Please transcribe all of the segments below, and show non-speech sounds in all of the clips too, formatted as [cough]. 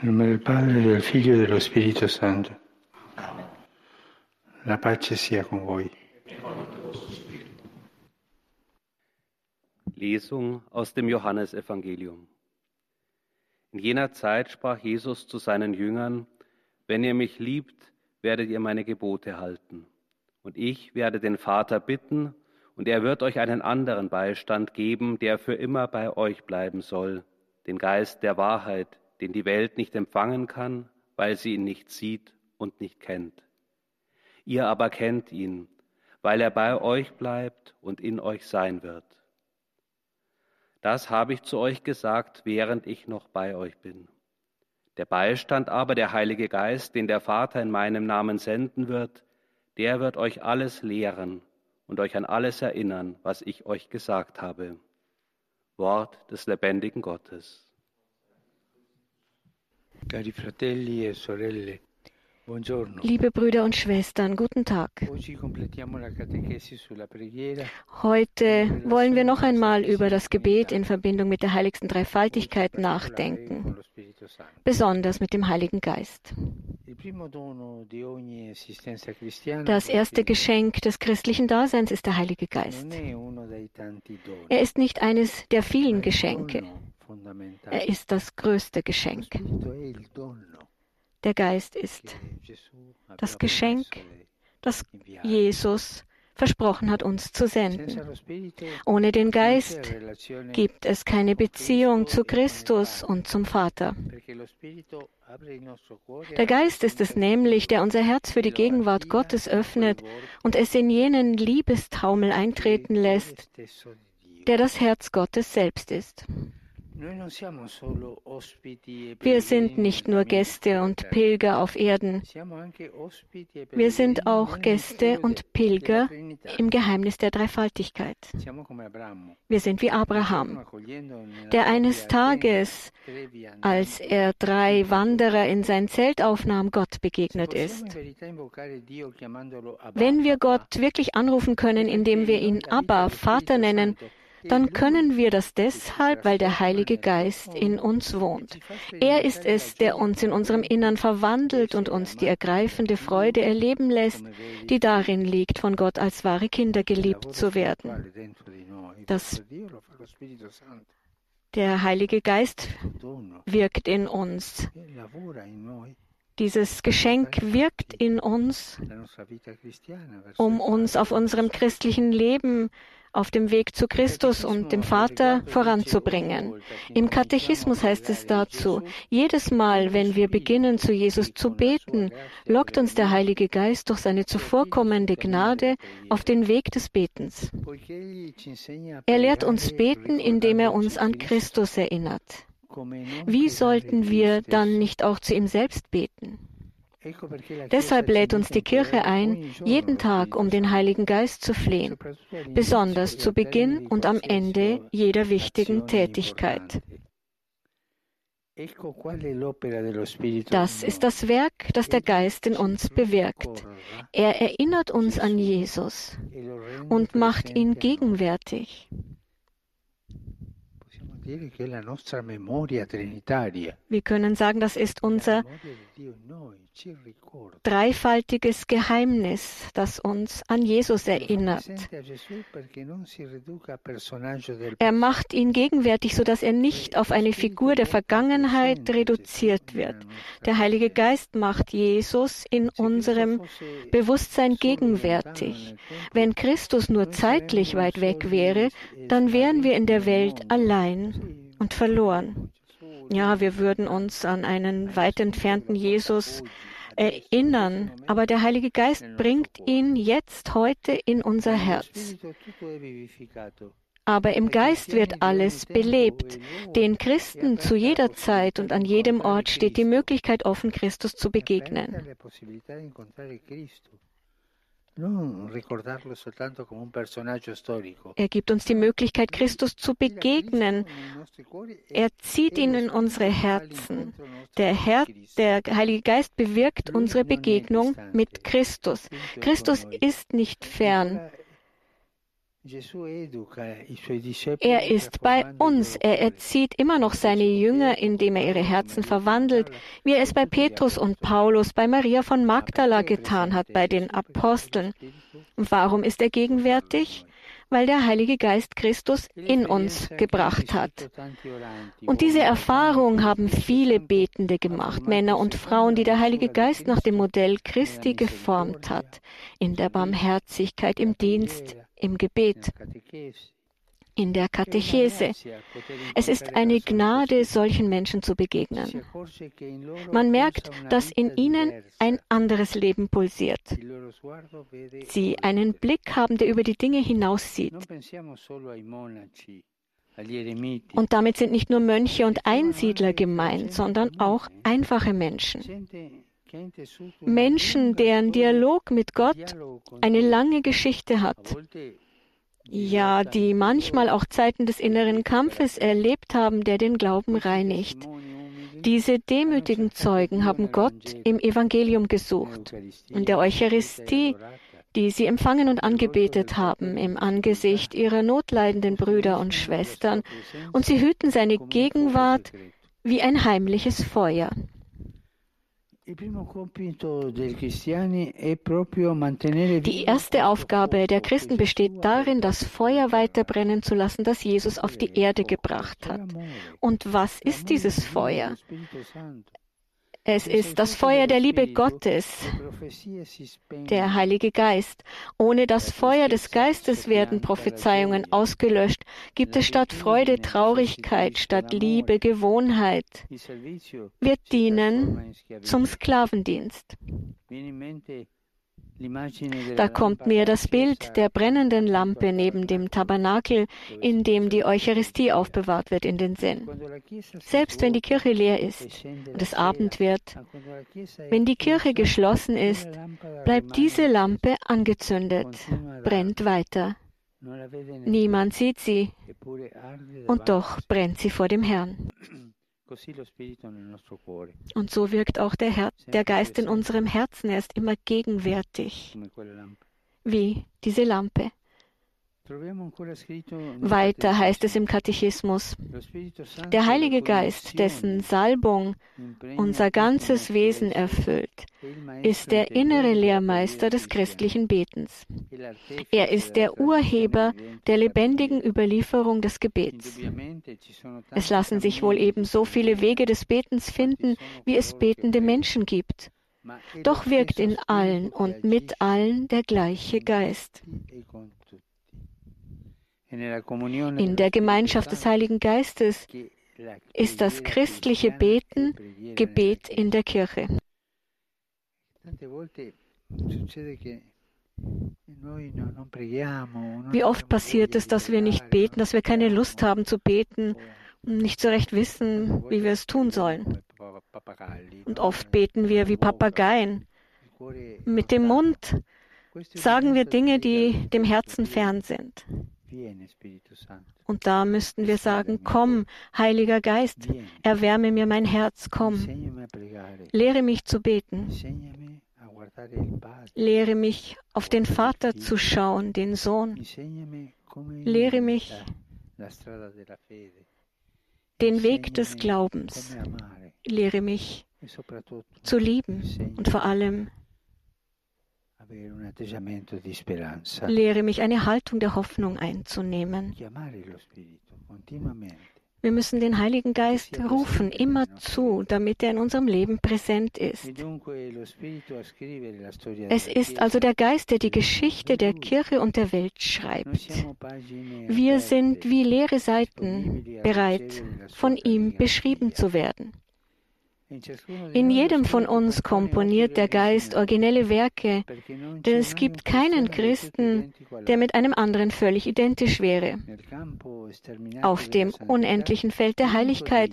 Nel nome del Padre, del Figlio e dello Spirito Santo. La pace sia con voi. Lesung aus dem Johannesevangelium. In jener Zeit sprach Jesus zu seinen Jüngern, Wenn ihr mich liebt, werdet ihr meine Gebote halten. Und ich werde den Vater bitten, und er wird euch einen anderen Beistand geben, der für immer bei euch bleiben soll, den Geist der Wahrheit, den die Welt nicht empfangen kann, weil sie ihn nicht sieht und nicht kennt. Ihr aber kennt ihn, weil er bei euch bleibt und in euch sein wird. Das habe ich zu euch gesagt, während ich noch bei euch bin. Der Beistand aber, der Heilige Geist, den der Vater in meinem Namen senden wird, der wird euch alles lehren und euch an alles erinnern, was ich euch gesagt habe. Wort des lebendigen Gottes. Cari fratelli e sorelle, buongiorno. Liebe Brüder und Schwestern, guten Tag. Heute wollen wir noch einmal über das Gebet in Verbindung mit der heiligsten Dreifaltigkeit con nachdenken, besonders mit dem Heiligen Geist. Das erste Geschenk des christlichen Daseins ist der Heilige Geist. Er ist nicht eines der vielen Geschenke. Er ist das größte Geschenk. Der Geist ist das Geschenk, das. Jesus versprochen hat, uns zu senden. Ohne den Geist gibt es keine Beziehung zu Christus und zum Vater. Der Geist ist es nämlich, der unser Herz für die Gegenwart Gottes öffnet und es in jenen Liebestaumel eintreten lässt, der das Herz Gottes selbst ist. Wir sind nicht nur Gäste und Pilger auf Erden, wir sind auch Gäste und Pilger im Geheimnis der Dreifaltigkeit. Wir sind wie Abraham, der eines Tages, als er drei Wanderer in sein Zelt aufnahm, Gott begegnet ist. Wenn wir Gott wirklich anrufen können, indem wir ihn Abba, Vater nennen, dann können wir das deshalb, weil der Heilige Geist in uns wohnt. Er ist es, der uns in unserem Innern verwandelt und uns die ergreifende Freude erleben lässt, die darin liegt, von Gott als wahre Kinder geliebt zu werden. Das- Der Heilige Geist wirkt in uns. Dieses Geschenk wirkt in uns, um uns auf unserem christlichen Leben auf dem Weg zu Christus und dem Vater voranzubringen. Im Katechismus heißt es dazu, jedes Mal, wenn wir beginnen, zu Jesus zu beten, lockt uns der Heilige Geist durch seine zuvorkommende Gnade auf den Weg des Betens. Er lehrt uns beten, indem er uns an Christus erinnert. Wie sollten wir dann nicht auch zu ihm selbst beten? Deshalb lädt uns die Kirche ein, jeden Tag um den Heiligen Geist zu flehen, besonders zu Beginn und am Ende jeder wichtigen Tätigkeit. Das ist das Werk, das der Geist in uns bewirkt. Er erinnert uns an Jesus und macht ihn gegenwärtig. Wir können sagen, das ist unser dreifaltiges Geheimnis, das uns an Jesus erinnert. Er macht ihn gegenwärtig, sodass er nicht auf eine Figur der Vergangenheit reduziert wird. Der Heilige Geist macht Jesus in unserem Bewusstsein gegenwärtig. Wenn Christus nur zeitlich weit weg wäre, dann wären wir in der Welt allein und verloren. Ja, wir würden uns an einen weit entfernten Jesus erinnern, aber der Heilige Geist bringt ihn jetzt heute in unser Herz. Aber im Geist wird alles belebt. Den Christen zu jeder Zeit und an jedem Ort steht die Möglichkeit offen, Christus zu begegnen. Er gibt uns die Möglichkeit, Christus zu begegnen. Er zieht ihn in unsere Herzen. Der, Herr, der Heilige Geist bewirkt unsere Begegnung mit Christus. Christus ist nicht fern. Er ist bei uns. Er erzieht immer noch seine Jünger, indem er ihre Herzen verwandelt, wie er es bei Petrus und Paulus, bei Maria von Magdala getan hat, bei den Aposteln. Und warum ist er gegenwärtig? weil der Heilige Geist Christus in uns gebracht hat. Und diese Erfahrung haben viele Betende gemacht, Männer und Frauen, die der Heilige Geist nach dem Modell Christi geformt hat, in der Barmherzigkeit, im Dienst, im Gebet in der Katechese. Es ist eine Gnade, solchen Menschen zu begegnen. Man merkt, dass in ihnen ein anderes Leben pulsiert. Sie einen Blick haben, der über die Dinge hinaussieht. Und damit sind nicht nur Mönche und Einsiedler gemeint, sondern auch einfache Menschen. Menschen, deren Dialog mit Gott eine lange Geschichte hat ja, die manchmal auch Zeiten des inneren Kampfes erlebt haben, der den Glauben reinigt. Diese demütigen Zeugen haben Gott im Evangelium gesucht und der Eucharistie, die sie empfangen und angebetet haben im Angesicht ihrer notleidenden Brüder und Schwestern, und sie hüten seine Gegenwart wie ein heimliches Feuer. Die erste Aufgabe der Christen besteht darin, das Feuer weiter brennen zu lassen, das Jesus auf die Erde gebracht hat. Und was ist dieses Feuer? Es ist das Feuer der Liebe Gottes, der Heilige Geist. Ohne das Feuer des Geistes werden Prophezeiungen ausgelöscht. Gibt es statt Freude Traurigkeit, statt Liebe Gewohnheit. Wir dienen zum Sklavendienst. Da kommt mir das Bild der brennenden Lampe neben dem Tabernakel, in dem die Eucharistie aufbewahrt wird, in den Sinn. Selbst wenn die Kirche leer ist und es Abend wird, wenn die Kirche geschlossen ist, bleibt diese Lampe angezündet, brennt weiter. Niemand sieht sie, und doch brennt sie vor dem Herrn. [clears throat] Und so wirkt auch der, Her der Geist in unserem Herzen. Er ist immer gegenwärtig, wie diese Lampe. Weiter heißt es im Katechismus, der Heilige Geist, dessen Salbung unser ganzes Wesen erfüllt, ist der innere Lehrmeister des christlichen Betens. Er ist der Urheber der lebendigen Überlieferung des Gebets. Es lassen sich wohl eben so viele Wege des Betens finden, wie es betende Menschen gibt. Doch wirkt in allen und mit allen der gleiche Geist. In der Gemeinschaft des Heiligen Geistes ist das christliche Beten Gebet in der Kirche. Wie oft passiert es, dass wir nicht beten, dass wir keine Lust haben zu beten und nicht so recht wissen, wie wir es tun sollen. Und oft beten wir wie Papageien. Mit dem Mund sagen wir Dinge, die dem Herzen fern sind. Und da müssten wir sagen, komm, Heiliger Geist, erwärme mir mein Herz, komm. Lehre mich zu beten. Lehre mich auf den Vater zu schauen, den Sohn. Lehre mich den Weg des Glaubens. Lehre mich zu lieben und vor allem Lehre mich, eine Haltung der Hoffnung einzunehmen. Wir müssen den Heiligen Geist rufen, immerzu, damit er in unserem Leben präsent ist. Es ist also der Geist, der die Geschichte der Kirche und der Welt schreibt. Wir sind wie leere Seiten bereit, von ihm beschrieben zu werden. In jedem von uns komponiert der Geist originelle Werke, denn es gibt keinen Christen, der mit einem anderen völlig identisch wäre. Auf dem unendlichen Feld der Heiligkeit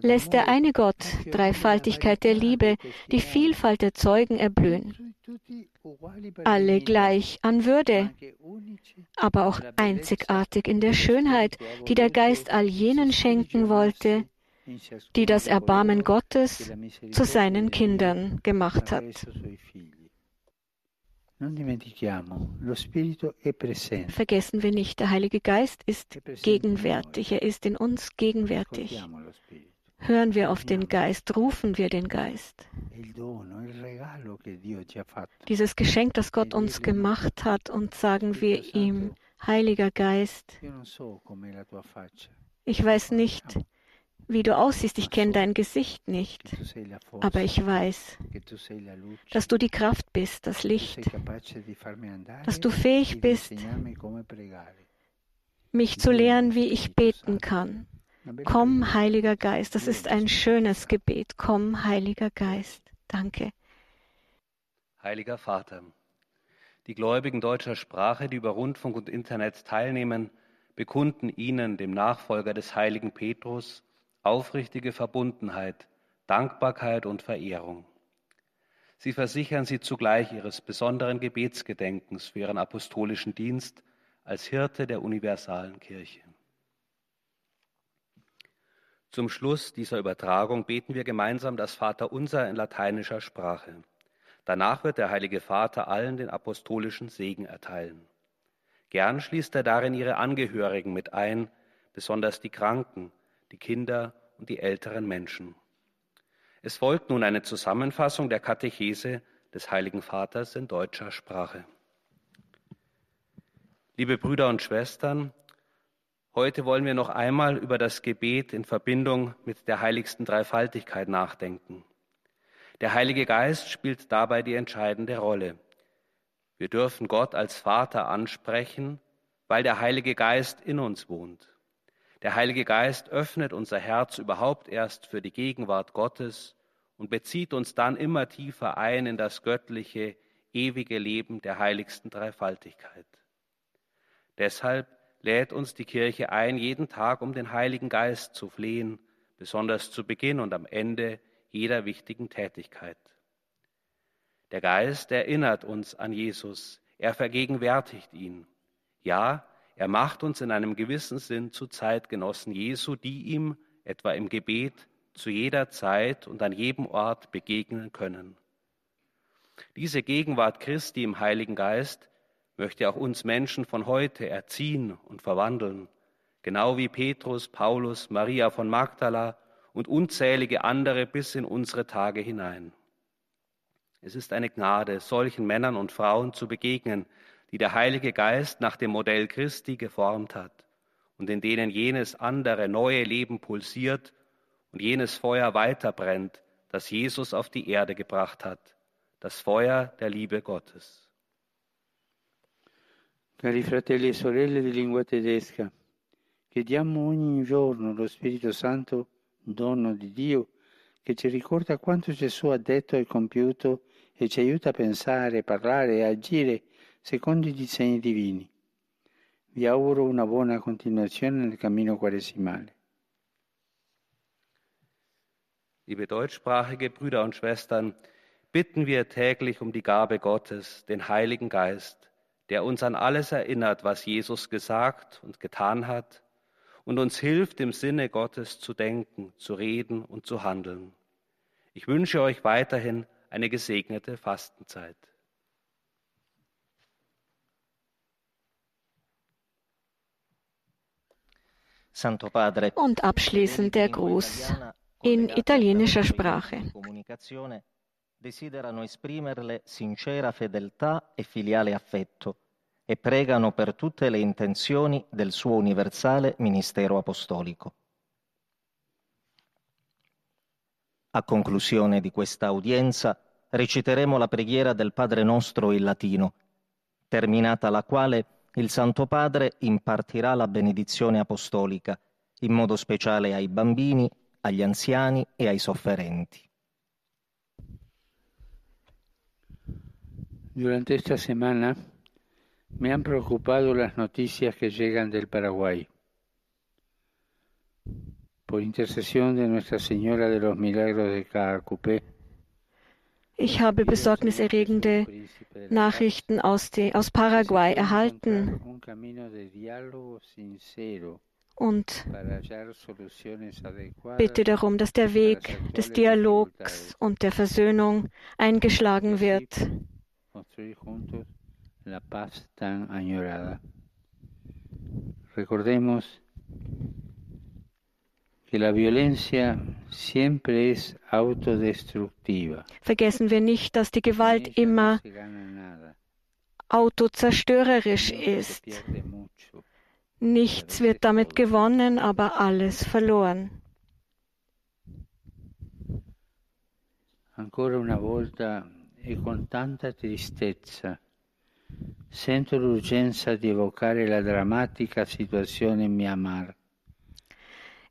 lässt der eine Gott, Dreifaltigkeit der Liebe, die Vielfalt der Zeugen erblühen. Alle gleich an Würde, aber auch einzigartig in der Schönheit, die der Geist all jenen schenken wollte, die das Erbarmen Gottes zu seinen Kindern gemacht hat. Vergessen wir nicht, der Heilige Geist ist gegenwärtig, er ist in uns gegenwärtig. Hören wir auf den Geist, rufen wir den Geist. Dieses Geschenk, das Gott uns gemacht hat, und sagen wir ihm, Heiliger Geist, ich weiß nicht, wie du aussiehst, ich kenne dein Gesicht nicht, aber ich weiß, dass du die Kraft bist, das Licht, dass du fähig bist, mich zu lehren, wie ich beten kann. Komm, Heiliger Geist, das ist ein schönes Gebet. Komm, Heiliger Geist. Danke. Heiliger Vater, die Gläubigen deutscher Sprache, die über Rundfunk und Internet teilnehmen, bekunden Ihnen, dem Nachfolger des heiligen Petrus, aufrichtige Verbundenheit, Dankbarkeit und Verehrung. Sie versichern sie zugleich ihres besonderen Gebetsgedenkens für ihren apostolischen Dienst als Hirte der universalen Kirche. Zum Schluss dieser Übertragung beten wir gemeinsam das Vaterunser in lateinischer Sprache. Danach wird der Heilige Vater allen den apostolischen Segen erteilen. Gern schließt er darin ihre Angehörigen mit ein, besonders die Kranken, die Kinder und die älteren Menschen. Es folgt nun eine Zusammenfassung der Katechese des Heiligen Vaters in deutscher Sprache. Liebe Brüder und Schwestern, heute wollen wir noch einmal über das Gebet in Verbindung mit der heiligsten Dreifaltigkeit nachdenken. Der Heilige Geist spielt dabei die entscheidende Rolle. Wir dürfen Gott als Vater ansprechen, weil der Heilige Geist in uns wohnt. Der Heilige Geist öffnet unser Herz überhaupt erst für die Gegenwart Gottes und bezieht uns dann immer tiefer ein in das göttliche, ewige Leben der heiligsten Dreifaltigkeit. Deshalb lädt uns die Kirche ein, jeden Tag um den Heiligen Geist zu flehen, besonders zu Beginn und am Ende jeder wichtigen Tätigkeit. Der Geist erinnert uns an Jesus, er vergegenwärtigt ihn. Ja, er macht uns in einem gewissen Sinn zu Zeitgenossen Jesu, die ihm, etwa im Gebet, zu jeder Zeit und an jedem Ort begegnen können. Diese Gegenwart Christi im Heiligen Geist möchte auch uns Menschen von heute erziehen und verwandeln, genau wie Petrus, Paulus, Maria von Magdala und unzählige andere bis in unsere Tage hinein. Es ist eine Gnade, solchen Männern und Frauen zu begegnen, die der Heilige Geist nach dem Modell Christi geformt hat und in denen jenes andere neue Leben pulsiert und jenes Feuer weiterbrennt, das Jesus auf die Erde gebracht hat, das Feuer der Liebe Gottes. Cari fratelli e sorelle di lingua tedesca, chiediamo ogni giorno lo Spirito Santo, dono di Dio, che ci ricorda quanto Gesù ha detto e compiuto e ci aiuta a pensare, parlare e agire secondo i disegni divini. Vi auguro una buona continuazione nel cammino quaresimale. Liebe deutschsprachige Brüder und Schwestern, bitten wir täglich um die Gabe Gottes, den Heiligen Geist, der uns an alles erinnert, was Jesus gesagt und getan hat und uns hilft, im Sinne Gottes zu denken, zu reden und zu handeln. Ich wünsche euch weiterhin eine gesegnete Fastenzeit. Und abschließend der Gruß in italienischer Sprache. Desiderano esprimerle sincera fedeltà e filiale affetto e pregano per tutte le intenzioni del suo universale ministero apostolico. A conclusione di questa udienza reciteremo la preghiera del Padre nostro in latino, terminata la quale il Santo Padre impartirà la benedizione apostolica, in modo speciale ai bambini, agli anziani e ai sofferenti. Durante esta semana me han preocupado las noticias que llegan del Paraguay. Por intercesión de Nuestra Señora de los Milagros de Caacupé, Ich habe besorgniserregende Nachrichten aus, die, aus Paraguay erhalten und bitte darum, dass der Weg des Dialogs und der Versöhnung eingeschlagen wird. Recordemos Vergessen wir nicht, dass die Gewalt immer autozerstörerisch ist. Nichts wird damit gewonnen, aber alles verloren. Ancora una volta e con tanta tristezza sento l'urgenza di evocare la drammatica situazione in Myanmar.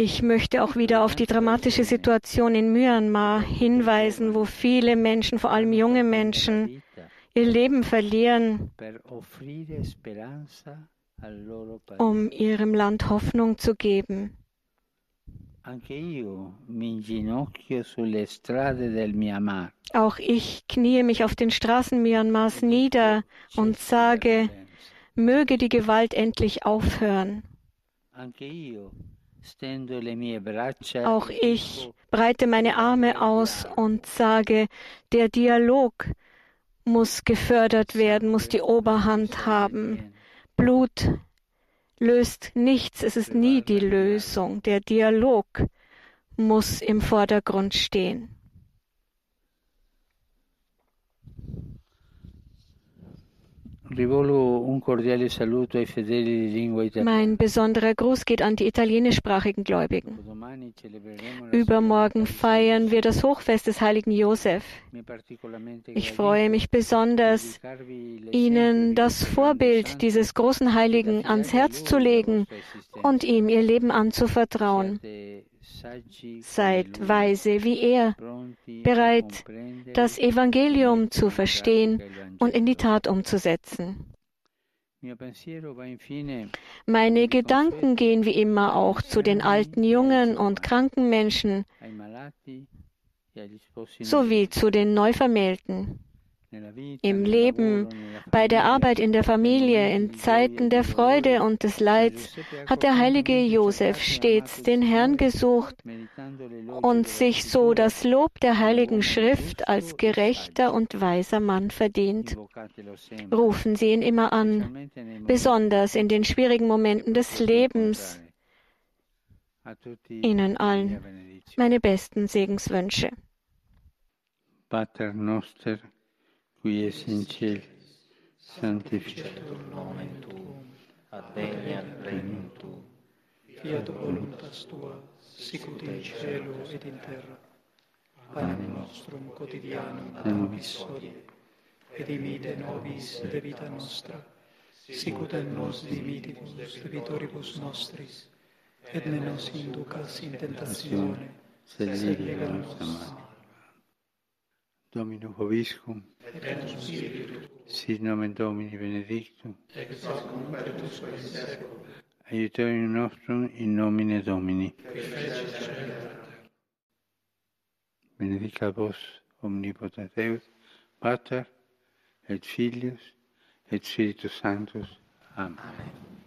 Ich möchte auch wieder auf die dramatische Situation in Myanmar hinweisen, wo viele Menschen, vor allem junge Menschen, ihr Leben verlieren, um ihrem Land Hoffnung zu geben. Auch ich kniee mich auf den Straßen Myanmars nieder und sage, möge die Gewalt endlich aufhören. Auch ich breite meine Arme aus und sage, der Dialog muss gefördert werden, muss die Oberhand haben. Blut löst nichts, es ist nie die Lösung. Der Dialog muss im Vordergrund stehen. Mein besonderer Gruß geht an die italienischsprachigen Gläubigen. Übermorgen feiern wir das Hochfest des heiligen Josef. Ich freue mich besonders, Ihnen das Vorbild dieses großen Heiligen ans Herz zu legen und ihm Ihr Leben anzuvertrauen. Seid weise wie er, bereit, das Evangelium zu verstehen und in die Tat umzusetzen. Meine Gedanken gehen wie immer auch zu den alten, jungen und kranken Menschen sowie zu den Neuvermählten im Leben, bei der Arbeit in der Familie, in Zeiten der Freude und des Leids hat der heilige Josef stets den Herrn gesucht und sich so das Lob der heiligen Schrift als gerechter und weiser Mann verdient. Rufen Sie ihn immer an, besonders in den schwierigen Momenten des Lebens. Ihnen allen meine besten Segenswünsche. Pater noster qui es in cielo, sanctificetur nomen tuum, adveniat regnum tuum, fiat voluntas tua, sicut in cielo et in terra. Panem nostrum quotidianum da nobis hodie, et dimite nobis de vita nostra, sicut et nos dimitibus debitoribus nostris, et ne nos inducas in tentatione, sed libera nos a Domino Hoviscum. Et tu spiritu. Sit nomen Domini benedictum. Ex hoc nunc et usque in seculum. Aiuterium nostrum in nomine Domini. Benedicat vos omnipotens Deus, Pater et Filius et Spiritus Sanctus. Amen. Amen.